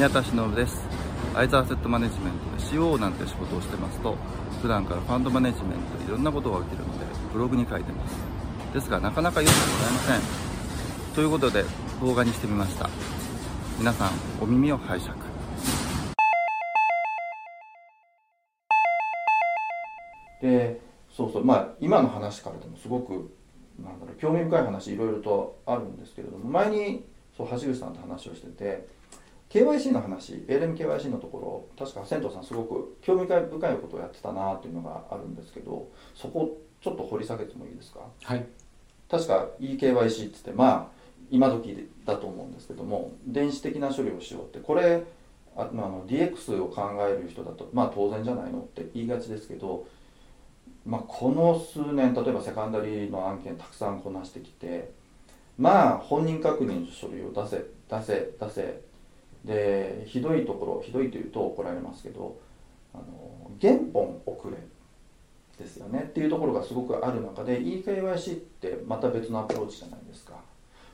宮田忍です。アイザーセットマネジメントで CO なんて仕事をしてますと普段からファンドマネジメントいろんなことが起きるのでブログに書いてます。ですがなかなか読んでもらえません。ということで動画にしてみました。皆さんお耳を拝借。でそうそう。まあ今の話からでもすごくなんだろう興味深い話いろいろとあるんですけれども前にそう橋口さんと話をしてて KYC の話 ALMKYC のところ確か仙藤さんすごく興味深いことをやってたなっていうのがあるんですけどそこちょっと掘り下げてもいいですか？はい。確か eKYC ってってまあ今時だと思うんですけども電子的な処理をしようって。これあの DX を考える人だとまあ当然じゃないのって言いがちですけどまあ、この数年例えばセカンダリーの案件たくさんこなしてきてまあ本人確認の書類を出せ出せ出せでひどいところひどいというと怒られますけどあの原本遅れですよね。っていうところがすごくある中で eKYC ってまた別のアプローチじゃないですか。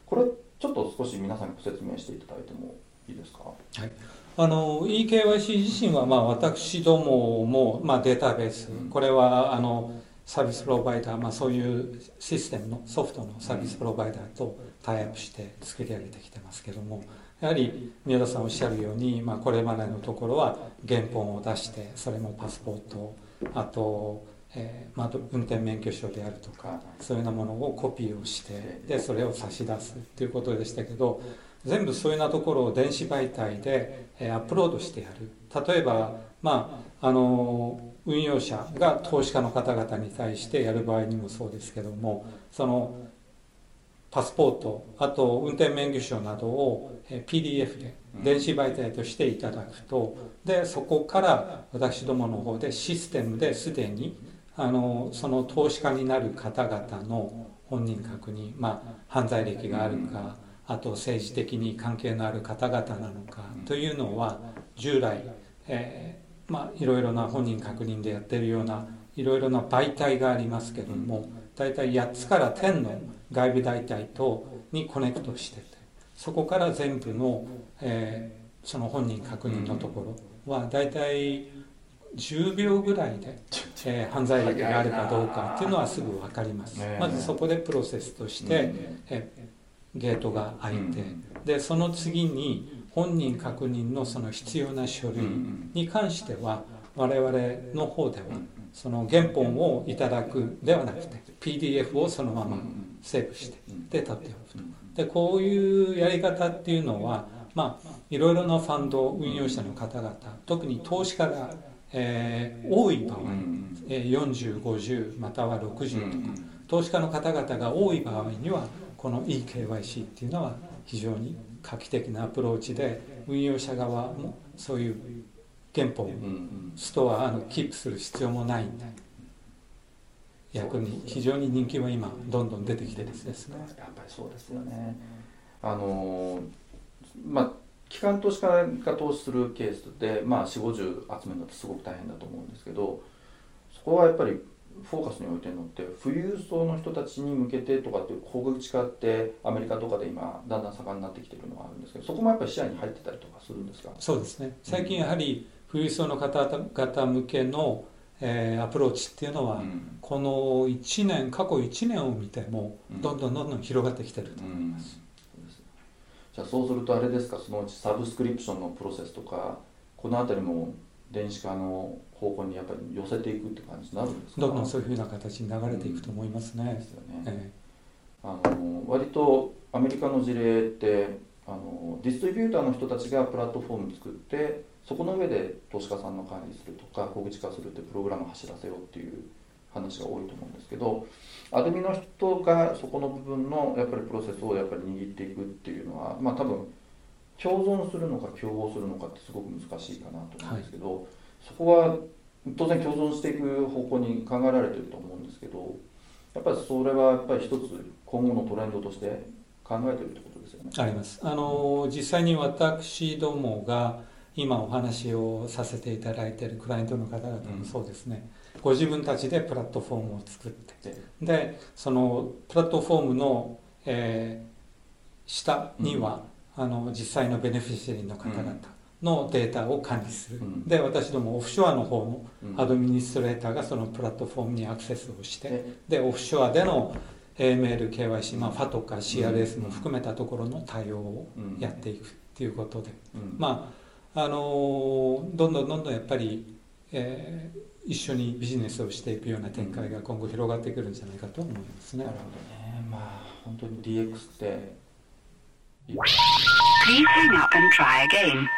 これちょっと少し皆さんにご説明していただいてもいいですか？はい。あの eKYC 自身は、まあ、私どもも、まあ、データベース、これはあのサービスプロバイダー、まあ、そういうシステムのソフトのサービスプロバイダーとタイアップして作り上げてきてますけどもやはり宮田さんおっしゃるように、まあ、これまでのところは原本を出してそれもパスポートあと、えーまあ、運転免許証であるとかそういうようなものをコピーをしてでそれを差し出すということでしたけど全部そういうようなところを電子媒体で、えアップロードしてやる。例えば、まあ、あの運用者が投資家の方々に対してやる場合にもそうですけどもそのパスポートあと運転免許証などを PDF で電子媒体としていただくとでそこから私どもの方でシステムですでにあのその投資家になる方々の本人確認、まあ、犯罪歴があるか、あと政治的に関係のある方々なのかというのは従来、えー、まあ、いろいろな本人確認でやってるようないろいろな媒体がありますけども大体8つから10の外部媒体とにコネクトしててそこから全部の、えー、その本人確認のところは大体10秒ぐらいで、えー、犯罪歴があるかどうかっていうのはすぐ分かります。まずそこでプロセスとして、えーゲートが開いて、でその次に本人確認のその必要な書類に関しては我々の方ではその原本をいただくではなくて PDF をそのままセーブしてで立っておくと。でこういうやり方っていうのはまあいろいろなファンド運用者の方々特に投資家が、えー、多い場合、えー、4050または60とか投資家の方々が多い場合にはこの eKYC っていうのは非常に画期的なアプローチで運用者側もそういう原本ストアのキープする必要もないんで逆に非常に人気は今どんどん出てきてですね。やっぱりそうですよね。あのまあ機関投資家が投資するケースで、まあ、4 5 0集めるのってすごく大変だと思うんですけどそこはやっぱりフォーカスに置いてるのって富裕層の人たちに向けてとかっていう小口化ってアメリカとかで今だんだん盛んになってきてるのがあるんですけどそこもやっぱり視野に入ってたりとかするんですか？そうですね。最近やはり富裕層の方々向けの、えー、アプローチっていうのは、うん、この1年過去1年を見てもどんどんどんどん広がってきてると思います、うん。うん、じゃあそうするとあれですか？そのうちサブスクリプションのプロセスとかこの辺りも電子化の方向にやっぱり寄せていくって感じになるんですか？どんどんそういうふうな形に流れていくと思いますね。うん、ですよね、えー、あの割とアメリカの事例ってあのディストリビューターの人たちがプラットフォーム作ってそこの上で投資家さんの管理するとか小口化するってプログラムを走らせようっていう話が多いと思うんですけどアドミの人がそこの部分のやっぱりプロセスをやっぱり握っていくっていうのはまあ多分共存するのか競合するのかってすごく難しいかなと思うんですけど、はいそこは当然共存していく方向に考えられてると思うんですけどやっぱりそれはやっぱり一つ今後のトレンドとして考えてるってことですよね。あります。あの実際に私どもが今お話をさせていただいているクライアントの方々もそうですね、うん、ご自分たちでプラットフォームを作って。でそのプラットフォームの、えー、下には、うん、あの実際のベネフィシャリーの方々、のデータを管理する、うん。で私どもオフショアの方のうん。アドミニストレーターがそのプラットフォームにアクセスをして、えでオフショアでの AML、KYC、まあ、ファとか CRS も含めたところの対応をうんやっていくっていうことで、うん。まああのーどんどんどんどんやっぱり、えー一緒にビジネスをしていくような展開が今後広がってくるんじゃないかと思いますね。なる。ほどね。まあ本当に DX って。Please hang up and try again.